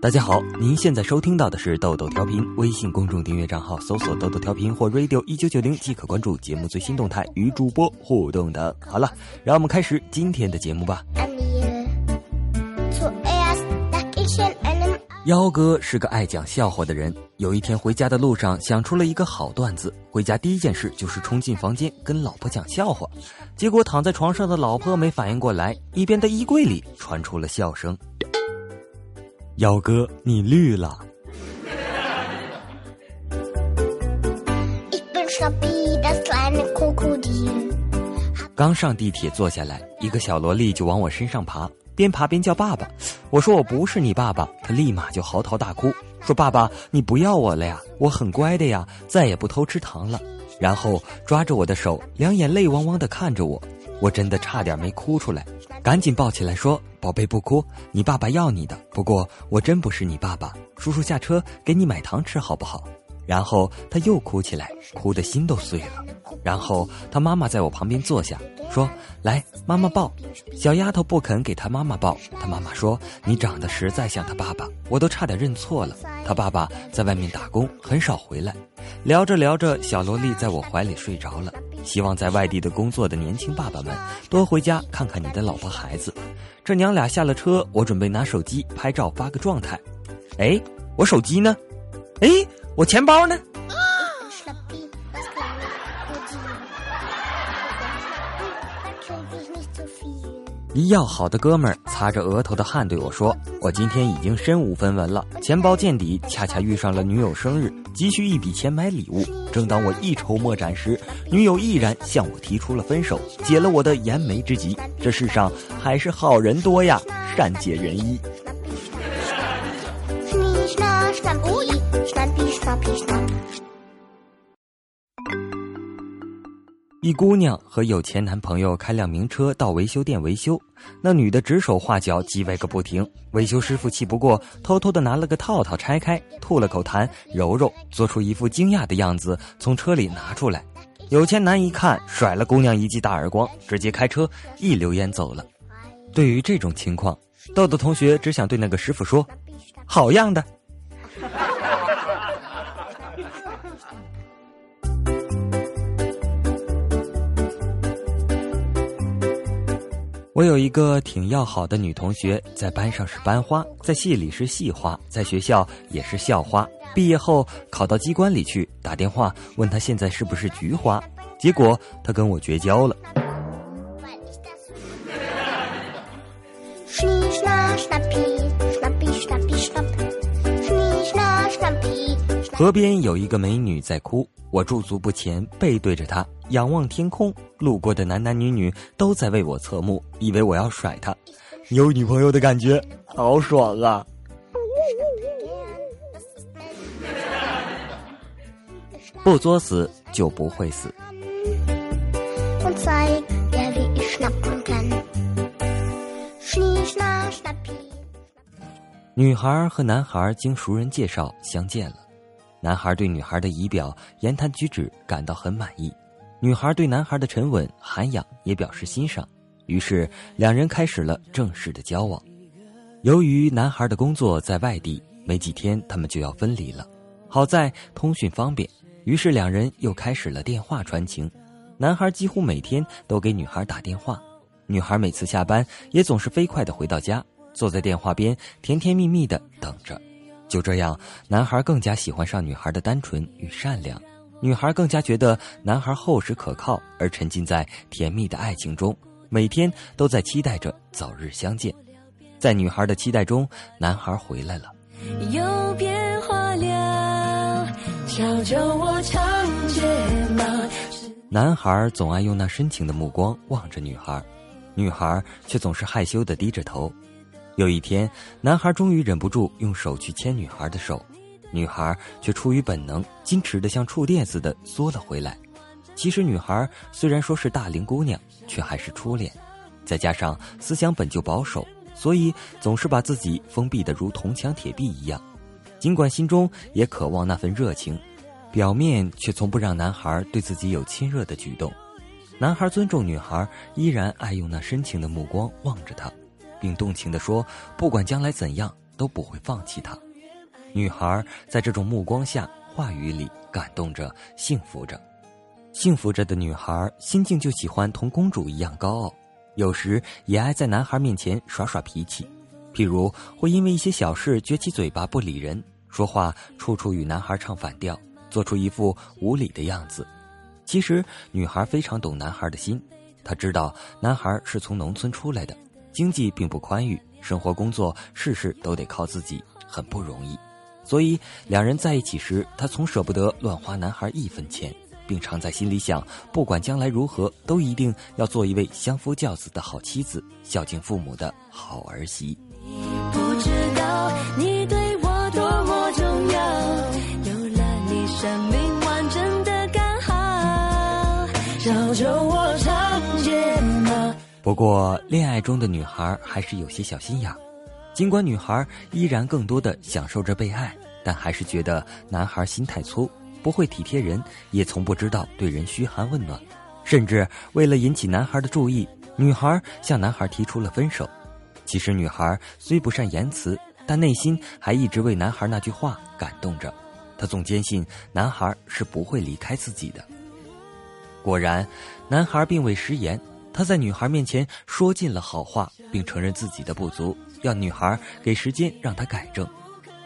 大家好，您现在收听到的是豆豆调频，微信公众订阅账号搜索“豆豆调频”或 “radio 一九九零”即可关注节目最新动态，与主播互动等。好了，让我们开始今天的节目吧。幺哥是个爱讲笑话的人，有一天回家的路上想出了一个好段子，回家第一件事就是冲进房间跟老婆讲笑话，结果躺在床上的老婆没反应过来，一边的衣柜里传出了笑声。幺哥，你绿了。刚上地铁坐下来，一个小萝莉就往我身上爬，边爬边叫爸爸。我说我不是你爸爸，他立马就嚎啕大哭，说爸爸你不要我了呀，我很乖的呀，再也不偷吃糖了。然后抓着我的手，两眼泪汪汪的看着我，我真的差点没哭出来。赶紧抱起来说：“宝贝，不哭，你爸爸要你的。不过我真不是你爸爸，叔叔下车给你买糖吃好不好？”然后他又哭起来，哭的心都碎了。然后他妈妈在我旁边坐下，说：“来，妈妈抱。”小丫头不肯给他妈妈抱，他妈妈说：“你长得实在像他爸爸，我都差点认错了。他爸爸在外面打工，很少回来。”聊着聊着，小萝莉在我怀里睡着了。希望在外地的工作的年轻爸爸们多回家看看你的老婆孩子。这娘俩下了车，我准备拿手机拍照发个状态。哎，我手机呢？哎，我钱包呢？一要好的哥们儿擦着额头的汗对我说：“我今天已经身无分文了，钱包见底，恰恰遇上了女友生日，急需一笔钱买礼物。正当我一筹莫展时，女友毅然向我提出了分手，解了我的燃眉之急。这世上还是好人多呀，善解人意。”一姑娘和有钱男朋友开辆名车到维修店维修，那女的指手画脚，叽歪个不停。维修师傅气不过，偷偷的拿了个套套拆开，吐了口痰，揉揉，做出一副惊讶的样子，从车里拿出来。有钱男一看，甩了姑娘一记大耳光，直接开车一溜烟走了。对于这种情况，豆豆同学只想对那个师傅说：“好样的。”我有一个挺要好的女同学，在班上是班花，在系里是系花，在学校也是校花。毕业后考到机关里去，打电话问她现在是不是菊花，结果她跟我绝交了。河边有一个美女在哭，我驻足不前，背对着她，仰望天空。路过的男男女女都在为我侧目，以为我要甩她。有女朋友的感觉好爽啊！不作死就不会死。女孩和男孩经熟人介绍相见了。男孩对女孩的仪表、言谈举止感到很满意，女孩对男孩的沉稳、涵养也表示欣赏，于是两人开始了正式的交往。由于男孩的工作在外地，没几天他们就要分离了。好在通讯方便，于是两人又开始了电话传情。男孩几乎每天都给女孩打电话，女孩每次下班也总是飞快的回到家，坐在电话边甜甜蜜蜜的等着。就这样，男孩更加喜欢上女孩的单纯与善良，女孩更加觉得男孩厚实可靠，而沉浸在甜蜜的爱情中，每天都在期待着早日相见。在女孩的期待中，男孩回来了。又变化了，悄悄我长睫毛。男孩总爱用那深情的目光望着女孩，女孩却总是害羞的低着头。有一天，男孩终于忍不住用手去牵女孩的手，女孩却出于本能，矜持的像触电似的缩了回来。其实，女孩虽然说是大龄姑娘，却还是初恋，再加上思想本就保守，所以总是把自己封闭的如铜墙铁壁一样。尽管心中也渴望那份热情，表面却从不让男孩对自己有亲热的举动。男孩尊重女孩，依然爱用那深情的目光望着她。并动情地说：“不管将来怎样，都不会放弃他。女孩在这种目光下、话语里感动着、幸福着。幸福着的女孩心境就喜欢同公主一样高傲，有时也爱在男孩面前耍耍脾气，譬如会因为一些小事撅起嘴巴不理人，说话处处与男孩唱反调，做出一副无理的样子。其实女孩非常懂男孩的心，她知道男孩是从农村出来的，经济并不宽裕，生活工作事事都得靠自己，很不容易。所以两人在一起时，她从舍不得乱花男孩一分钱，并常在心里想，不管将来如何，都一定要做一位相夫教子的好妻子，孝敬父母的好儿媳。你不知道你不过，恋爱中的女孩还是有些小心眼。尽管女孩依然更多的享受着被爱，但还是觉得男孩心太粗，不会体贴人，也从不知道对人嘘寒问暖。甚至为了引起男孩的注意，女孩向男孩提出了分手。其实，女孩虽不善言辞，但内心还一直为男孩那句话感动着。她总坚信男孩是不会离开自己的。果然，男孩并未食言。他在女孩面前说尽了好话，并承认自己的不足，要女孩给时间让他改正。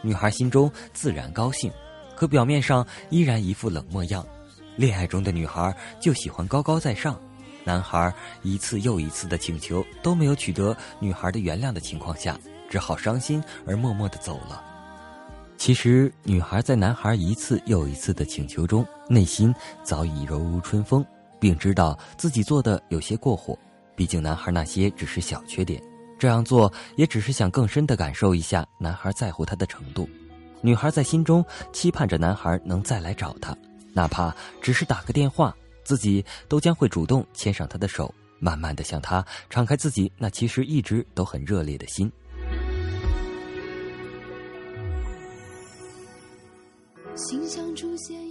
女孩心中自然高兴，可表面上依然一副冷漠样。恋爱中的女孩就喜欢高高在上，男孩一次又一次的请求都没有取得女孩的原谅的情况下，只好伤心而默默的走了。其实，女孩在男孩一次又一次的请求中，内心早已柔如春风。并知道自己做的有些过火，毕竟男孩那些只是小缺点，这样做也只是想更深的感受一下男孩在乎她的程度。女孩在心中期盼着男孩能再来找她，哪怕只是打个电话，自己都将会主动牵上他的手，慢慢的向他敞开自己那其实一直都很热烈的心。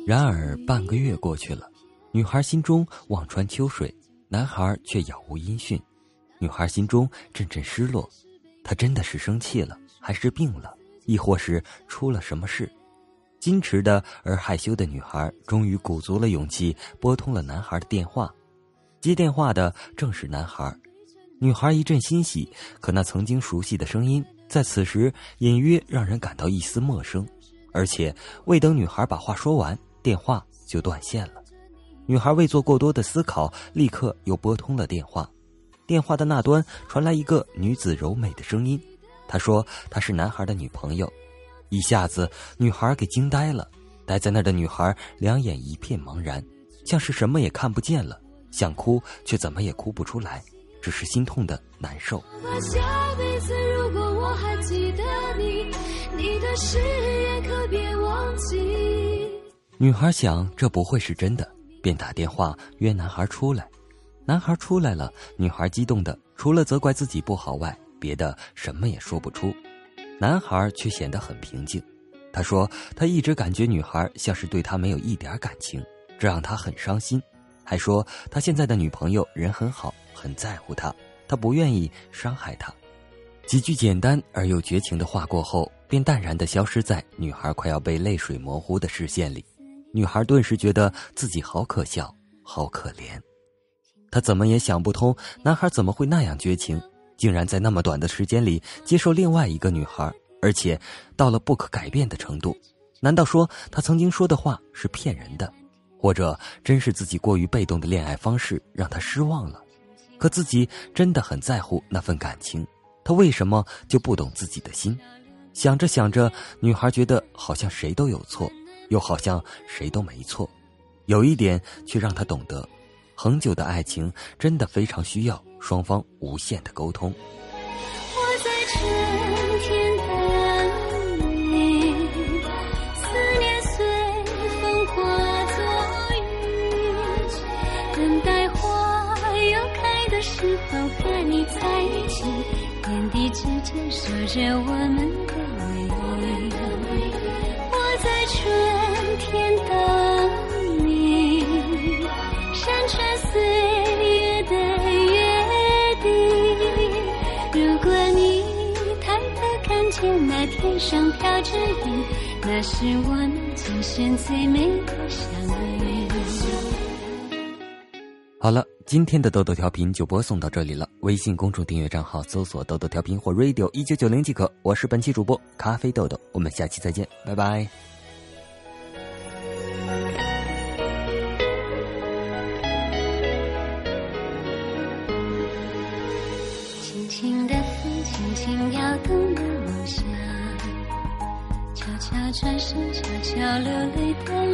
然而半个月过去了。女孩心中望穿秋水，男孩却杳无音讯。女孩心中阵阵失落，他真的是生气了，还是病了，亦或是出了什么事？矜持的而害羞的女孩终于鼓足了勇气，拨通了男孩的电话。接电话的正是男孩，女孩一阵欣喜，可那曾经熟悉的声音在此时隐约让人感到一丝陌生。而且未等女孩把话说完，电话就断线了。女孩未做过多的思考，立刻又拨通了电话。电话的那端传来一个女子柔美的声音，她说她是男孩的女朋友。一下子，女孩给惊呆了。呆在那儿的女孩两眼一片茫然，像是什么也看不见了。想哭，却怎么也哭不出来，只是心痛的难受。女孩想，这不会是真的。便打电话约男孩出来，男孩出来了，女孩激动的除了责怪自己不好外，别的什么也说不出。男孩却显得很平静，他说他一直感觉女孩像是对他没有一点感情，这让他很伤心，还说他现在的女朋友人很好，很在乎他，他不愿意伤害她。几句简单而又绝情的话过后，便淡然的消失在女孩快要被泪水模糊的视线里。女孩顿时觉得自己好可笑，好可怜。她怎么也想不通，男孩怎么会那样绝情，竟然在那么短的时间里接受另外一个女孩，而且到了不可改变的程度。难道说他曾经说的话是骗人的，或者真是自己过于被动的恋爱方式让他失望了？可自己真的很在乎那份感情，他为什么就不懂自己的心？想着想着，女孩觉得好像谁都有错。又好像谁都没错，有一点却让他懂得，恒久的爱情真的非常需要双方无限的沟通。我在春天等你，思念随风化作雨，等待花又开的时候和你在一起，天地之间守着我们的回忆。我在春。天等你，山川岁月的约定。如果你抬头看见那天上飘着雨，那是我们今生最美的相遇。好了，今天的豆豆调频就播送到这里了。微信公众订阅账号搜索“豆豆调频”或 “radio 一九九零”即可。我是本期主播咖啡豆豆，我们下期再见，拜拜。转身，悄悄流泪的。